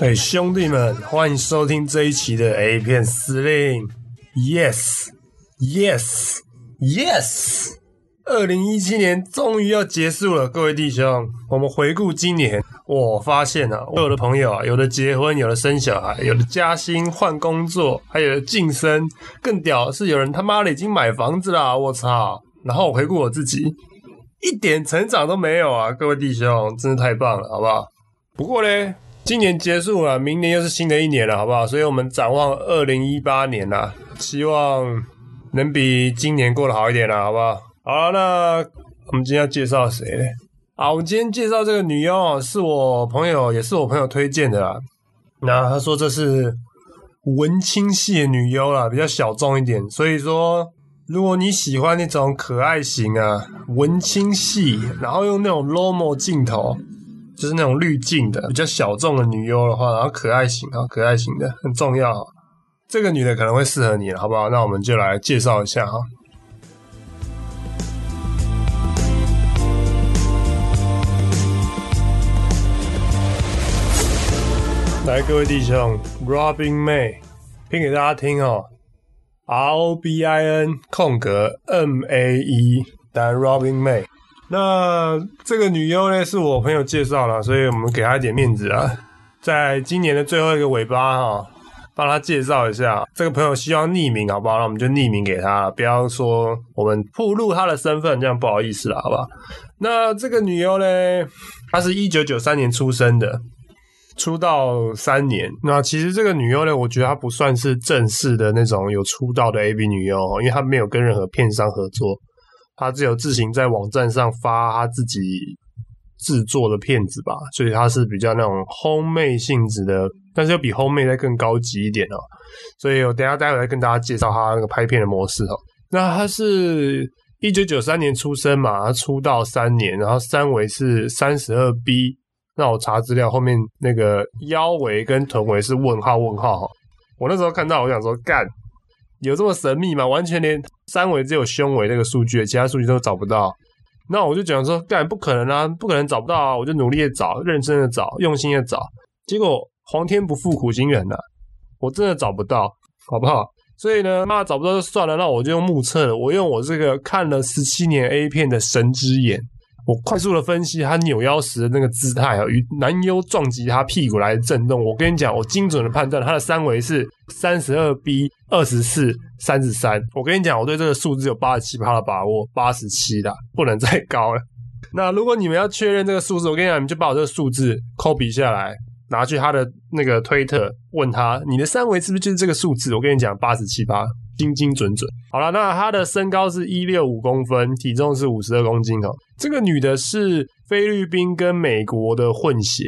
哎，兄弟们，欢迎收听这一期的 A 片司令。Yes，Yes，Yes！二零一七年终于要结束了，各位弟兄，我们回顾今年，我发现啊，我有的朋友啊，有的结婚，有的生小孩，有的加薪换工作，还有的晋升，更屌是有人他妈的已经买房子了，我操！然后我回顾我自己，一点成长都没有啊，各位弟兄，真是太棒了，好不好？不过呢。今年结束了，明年又是新的一年了，好不好？所以我们展望二零一八年啦，希望能比今年过得好一点啦，好不好？好了，那我们今天要介绍谁呢？啊，我今天介绍这个女优啊，是我朋友，也是我朋友推荐的啦。那他说这是文青系的女优啦，比较小众一点。所以说，如果你喜欢那种可爱型啊，文青系，然后用那种 lomo 镜头。就是那种滤镜的比较小众的女优的话，然后可爱型啊，可爱型的很重要。这个女的可能会适合你，好不好？那我们就来介绍一下哈。来，各位弟兄，Robin May，拼给大家听哦，R O B I N 空格 M A E，但 Robin May。那这个女优呢，是我朋友介绍了，所以我们给她一点面子啊，在今年的最后一个尾巴哈，帮她介绍一下。这个朋友希望匿名，好不好？那我们就匿名给她，不要说我们暴露她的身份，这样不好意思了，好不好？那这个女优呢，她是一九九三年出生的，出道三年。那其实这个女优呢，我觉得她不算是正式的那种有出道的 A B 女优，因为她没有跟任何片商合作。他只有自行在网站上发他自己制作的片子吧，所以他是比较那种 home made 性质的，但是又比 home made 再更高级一点哦。所以我等下待会来跟大家介绍他那个拍片的模式哦。那他是一九九三年出生嘛，他出道三年，然后三围是三十二 B。那我查资料，后面那个腰围跟臀围是问号问号哈。我那时候看到，我想说干。有这么神秘吗？完全连三围只有胸围那个数据，其他数据都找不到。那我就讲说，干不可能啊，不可能找不到啊！我就努力的找，认真的找，用心的找，结果皇天不负苦心人呐，我真的找不到，好不好？所以呢，那找不到就算了，那我就用目测了，我用我这个看了十七年 A 片的神之眼。我快速的分析他扭腰时的那个姿态啊，与男优撞击他屁股来震动。我跟你讲，我精准的判断他的三围是三十二 B 二十四三十三。我跟你讲，我对这个数字有八十七趴的把握，八十七的不能再高了。那如果你们要确认这个数字，我跟你讲，你就把我这个数字 copy 下来，拿去他的那个推特问他，你的三围是不是就是这个数字？我跟你讲，八十七趴。精精准准，好了，那他的身高是一六五公分，体重是五十二公斤哦。这个女的是菲律宾跟美国的混血，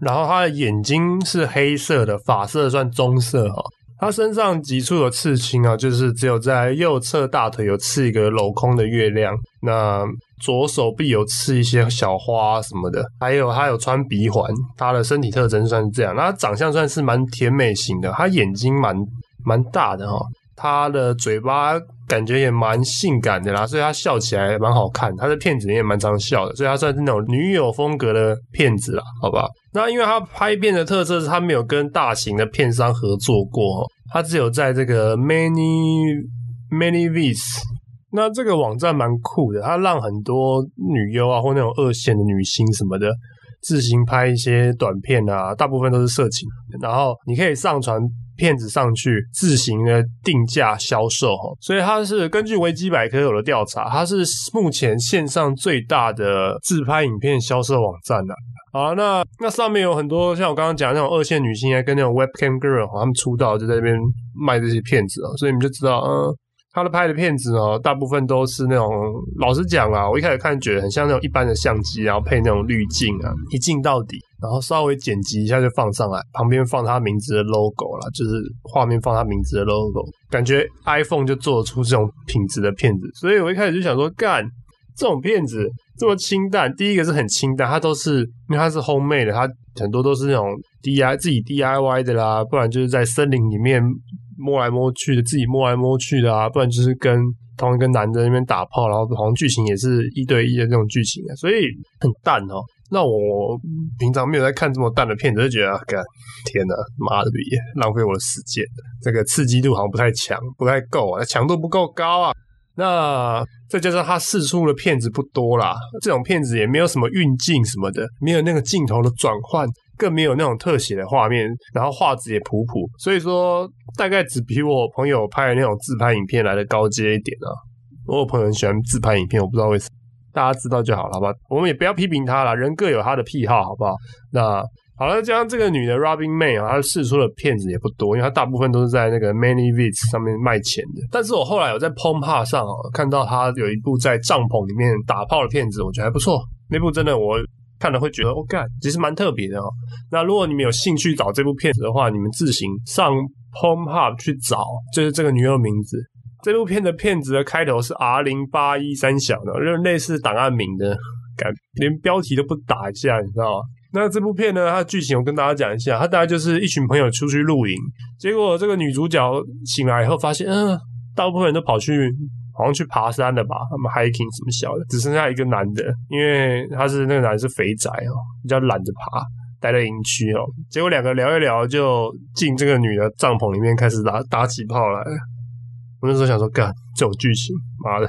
然后她的眼睛是黑色的，发色算棕色哈。她身上几处有刺青啊，就是只有在右侧大腿有刺一个镂空的月亮，那左手臂有刺一些小花什么的，还有她有穿鼻环。她的身体特征算是这样，那长相算是蛮甜美型的，她眼睛蛮蛮大的哈。他的嘴巴感觉也蛮性感的啦，所以他笑起来蛮好看。他的片子也蛮常笑的，所以他算是那种女友风格的片子啦，好吧？那因为他拍片的特色是他没有跟大型的片商合作过，他只有在这个 Many Many Vis，那这个网站蛮酷的，他让很多女优啊或那种二线的女星什么的。自行拍一些短片啊，大部分都是色情，然后你可以上传片子上去，自行的定价销售哈。所以它是根据维基百科有的调查，它是目前线上最大的自拍影片销售网站的。好，那那上面有很多像我刚刚讲那种二线女星啊，跟那种 Webcam Girl，他们出道就在那边卖这些片子啊，所以你们就知道，嗯。他的拍的片子呢，大部分都是那种，老实讲啊，我一开始看觉得很像那种一般的相机，然后配那种滤镜啊，一镜到底，然后稍微剪辑一下就放上来，旁边放他名字的 logo 了，就是画面放他名字的 logo，感觉 iPhone 就做出这种品质的片子，所以我一开始就想说，干这种片子这么清淡，第一个是很清淡，它都是因为它是 home made 的，它很多都是那种 DI 自己 DIY 的啦，不然就是在森林里面。摸来摸去的，自己摸来摸去的啊，不然就是跟同一个男的那边打炮，然后好像剧情也是一对一的这种剧情啊，所以很淡哦。那我平常没有在看这么淡的片子，就觉得，干天哪，妈的逼，浪费我的时间，这个刺激度好像不太强，不太够啊，强度不够高啊。那再加上他试出的片子不多啦，这种片子也没有什么运镜什么的，没有那个镜头的转换，更没有那种特写的画面，然后画质也普普，所以说大概只比我朋友拍的那种自拍影片来的高阶一点啊。我朋友喜欢自拍影片，我不知道为什么。大家知道就好了，好吧？我们也不要批评他了，人各有他的癖好，好不好？那好了，加上这个女的 Robin May 啊，她试出的片子也不多，因为她大部分都是在那个 Many Vids 上面卖钱的。但是我后来有在 p o m p a 上啊看到她有一部在帐篷里面打炮的片子，我觉得还不错。那部真的我看了会觉得，哦干，其实蛮特别的哦。那如果你们有兴趣找这部片子的话，你们自行上 p o m p a 去找，就是这个女友名字。这部片的片子的开头是 R 零八一三小的，就类似档案名的，感连标题都不打一下，你知道吗？那这部片呢，它的剧情我跟大家讲一下，它大概就是一群朋友出去露营，结果这个女主角醒来以后发现，嗯，大部分人都跑去好像去爬山了吧，他们 hiking 什么小的，只剩下一个男的，因为他是那个男的是肥宅哦，比较懒得爬，待在营区哦，结果两个聊一聊就进这个女的帐篷里面开始打打起炮来了。我那时候想说，干这种剧情，妈的，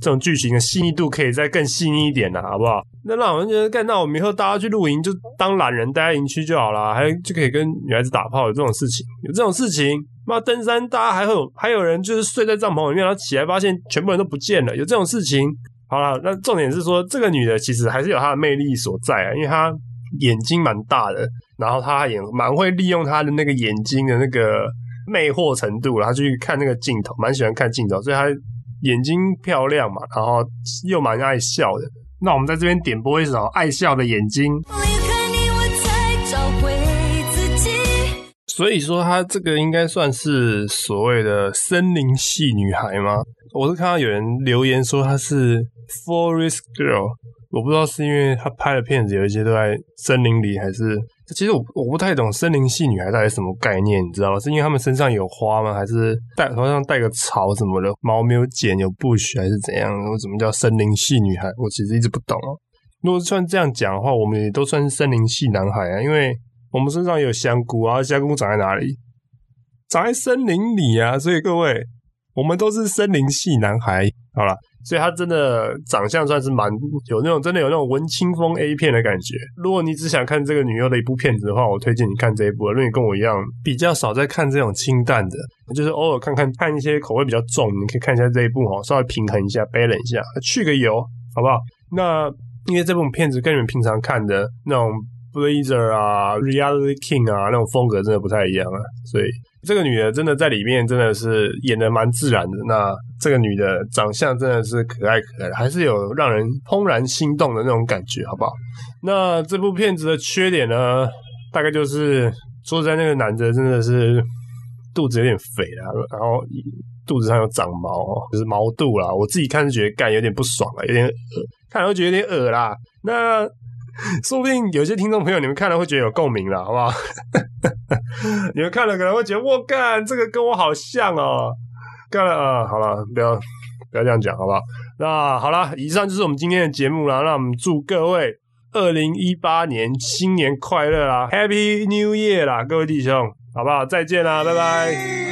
这种剧情的细腻度可以再更细腻一点的，好不好？那让我们觉得，干那我们以后大家去露营就当懒人待在营区就好了，还就可以跟女孩子打炮，有这种事情，有这种事情。妈登山，大家还有还有人就是睡在帐篷里面，然后起来发现全部人都不见了，有这种事情。好了，那重点是说，这个女的其实还是有她的魅力所在啊，因为她眼睛蛮大的，然后她也蛮会利用她的那个眼睛的那个。魅惑程度，然后去看那个镜头，蛮喜欢看镜头，所以她眼睛漂亮嘛，然后又蛮爱笑的。那我们在这边点播一首《爱笑的眼睛》。所以说，她这个应该算是所谓的森林系女孩吗？我是看到有人留言说她是 Forest Girl，我不知道是因为她拍的片子有一些都在森林里，还是。其实我我不太懂森林系女孩到底什么概念，你知道吗？是因为她们身上有花吗？还是带头上带个草什么的？毛没有剪有 bush 还是怎样？或怎么叫森林系女孩？我其实一直不懂哦。如果算这样讲的话，我们也都算是森林系男孩啊，因为我们身上有香菇啊，香菇长在哪里？长在森林里啊，所以各位，我们都是森林系男孩。好了。所以他真的长相算是蛮有那种真的有那种文青风 A 片的感觉。如果你只想看这个女优的一部片子的话，我推荐你看这一部。如果你跟我一样比较少在看这种清淡的，就是偶尔看看看一些口味比较重，你可以看一下这一部哈，稍微平衡一下，balance 一下，去个油，好不好？那因为这部片子跟你们平常看的那种 Blazer 啊、Reality King 啊那种风格真的不太一样啊，所以。这个女的真的在里面真的是演的蛮自然的。那这个女的长相真的是可爱可爱，还是有让人怦然心动的那种感觉，好不好？那这部片子的缺点呢，大概就是说在那个男的真的是肚子有点肥啊，然后肚子上有长毛，就是毛肚啦。我自己看是觉得干有点不爽啊，有点恶，看了会觉得有点恶啦。那。说不定有些听众朋友，你们看了会觉得有共鸣了，好不好？你们看了可能会觉得，我干，这个跟我好像哦。干了啊，好了，不要不要这样讲，好不好？那好了，以上就是我们今天的节目了。那我们祝各位二零一八年新年快乐啦，Happy New Year 啦，各位弟兄，好不好？再见啦，拜拜。